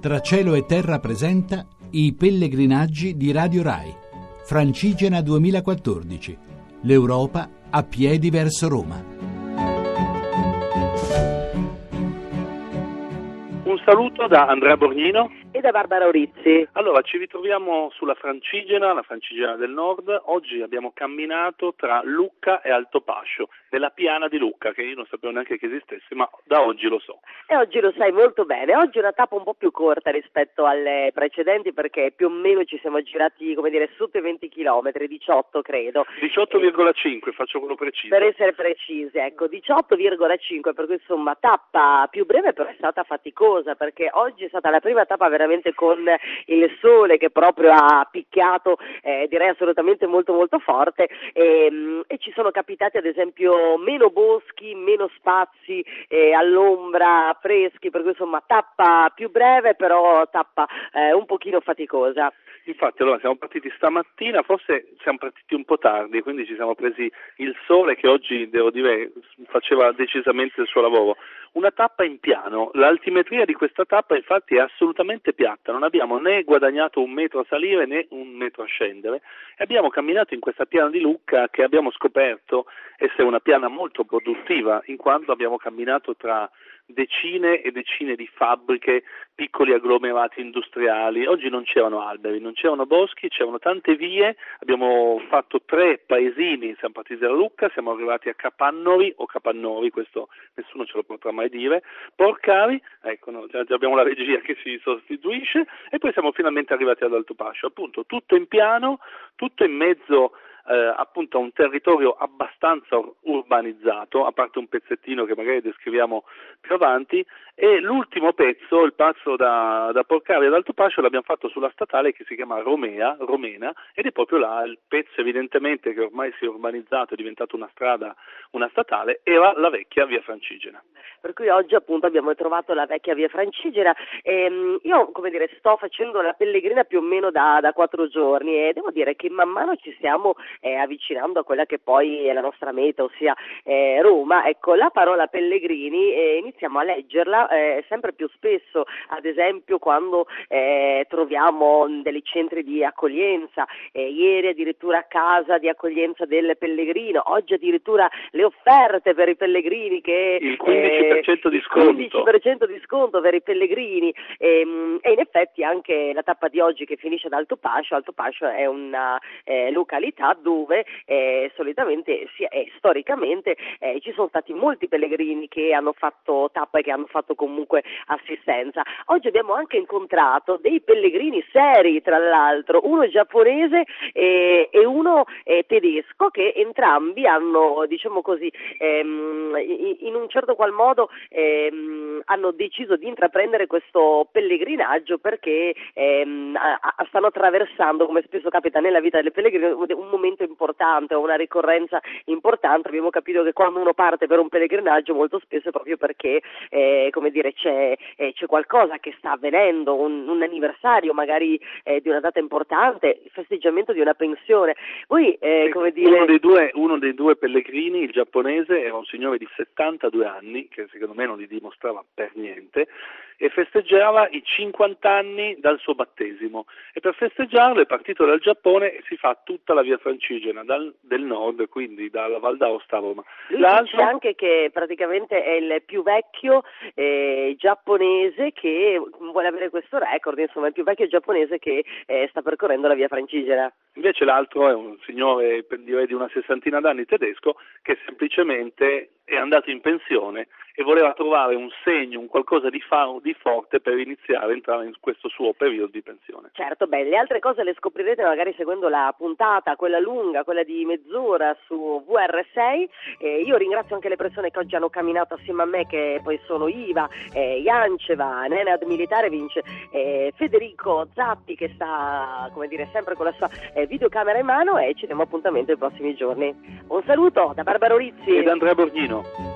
Tra cielo e terra presenta i pellegrinaggi di Radio Rai. Francigena 2014. L'Europa a piedi verso Roma. Un saluto da Andrea Borgnino e da Barbara Orizzi. Allora, ci ritroviamo sulla Francigena, la Francigena del Nord. Oggi abbiamo camminato tra Lucca e Altopascio, nella piana di Lucca, che io non sapevo neanche che esistesse, ma da oggi lo so. E oggi lo sai molto bene. Oggi è una tappa un po' più corta rispetto alle precedenti perché più o meno ci siamo girati, come dire, sotto i 20 km, 18 credo. 18,5, e... faccio quello preciso. Per essere precisi, ecco, 18,5, per cui insomma tappa più breve però è stata faticosa perché oggi è stata la prima tappa veramente veramente con il sole che proprio ha picchiato, eh, direi assolutamente molto molto forte e, ehm, e, ci sono capitati ad esempio meno boschi, meno spazi eh, all'ombra, freschi, per cui insomma tappa più breve però tappa eh, un pochino faticosa. Infatti allora siamo partiti stamattina, forse siamo partiti un po' tardi, quindi ci siamo presi il sole che oggi devo dire faceva decisamente il suo lavoro. Una tappa in piano, l'altimetria di questa tappa infatti è assolutamente piatta, non abbiamo né guadagnato un metro a salire né un metro a scendere e abbiamo camminato in questa piana di Lucca che abbiamo scoperto essere una piana molto produttiva in quanto abbiamo camminato tra decine e decine di fabbriche, piccoli agglomerati industriali. Oggi non c'erano alberi, non c'erano boschi, c'erano tante vie. Abbiamo fatto tre paesini, siamo partiti da Lucca, siamo arrivati a Capannori o Capannori, questo nessuno ce lo potrà mai dire, Porcari, ecco, no, già abbiamo la regia che si sostituisce e poi siamo finalmente arrivati ad Alto Pascio, appunto tutto in piano, tutto in mezzo eh, appunto a un territorio abbastanza urbanizzato, a parte un pezzettino che magari descriviamo più avanti, e l'ultimo pezzo, il passo da, da Porcari ad Alto Pascio, l'abbiamo fatto sulla statale che si chiama Romea, Romena, ed è proprio là il pezzo evidentemente che ormai si è urbanizzato, è diventato una strada, una statale, era la vecchia via Francigena. Per cui oggi appunto abbiamo trovato la vecchia via Francigena. Ehm, io, come dire, sto facendo la pellegrina più o meno da, da quattro giorni e devo dire che man mano ci stiamo eh, avvicinando a quella che poi è la nostra meta, ossia eh, Roma, ecco la parola Pellegrini eh, iniziamo a leggerla eh, sempre più spesso, ad esempio quando eh, troviamo dei centri di accoglienza, eh, ieri addirittura a casa di accoglienza del Pellegrino, oggi addirittura le offerte per i pellegrini che... Il 15% di sconto. 15% di sconto per i pellegrini. E, ehm, e, in effetti anche la tappa di oggi che finisce ad Alto Pascio, Alto Pascio è una località dove eh, solitamente sia, eh, storicamente eh, ci sono stati molti pellegrini che hanno fatto tappa e che hanno fatto comunque assistenza. Oggi abbiamo anche incontrato dei pellegrini seri, tra l'altro, uno giapponese e uno eh, tedesco che entrambi hanno, diciamo così, ehm, in un certo qual modo ehm, hanno deciso di intraprendere questo pellegrinaggio perché ehm, stanno attraversando, come spesso capita nella vita delle pellegrine, un momento importante o una ricorrenza importante, abbiamo capito che quando uno parte per un pellegrinaggio molto spesso è proprio perché eh, come dire, c'è, eh, c'è, qualcosa che sta avvenendo, un, un anniversario magari eh, di una data importante, il festeggiamento di una pensione. Voi, eh, come dire... uno, dei due, uno dei due pellegrini, il giapponese, era un signore di 72 anni, che secondo me non li dimostrava per niente, e festeggiava i 50 anni dal suo battesimo e per festeggiarlo è partito dal Giappone e si fa tutta la via francigena dal, del nord, quindi dalla Val d'Aosta a Roma. Lui L'altro... dice anche che praticamente è il più vecchio eh, giapponese che vuole avere questo record, insomma il più vecchio giapponese che eh, sta percorrendo la via francigena. Invece l'altro è un signore direi di una sessantina d'anni tedesco che semplicemente è andato in pensione e voleva trovare un segno, un qualcosa di, fa- di forte per iniziare a entrare in questo suo periodo di pensione. Certo, beh, le altre cose le scoprirete magari seguendo la puntata, quella lunga, quella di mezz'ora su VR6. Eh, io ringrazio anche le persone che oggi hanno camminato assieme a me, che poi sono Iva, eh, Ianceva, Nenad Militare Vince, eh, Federico Zappi che sta, come dire, sempre con la sua eh, videocamera in mano e ci diamo appuntamento nei prossimi giorni. Un saluto da Barbara Rizzi e da Andrea Borghino. now.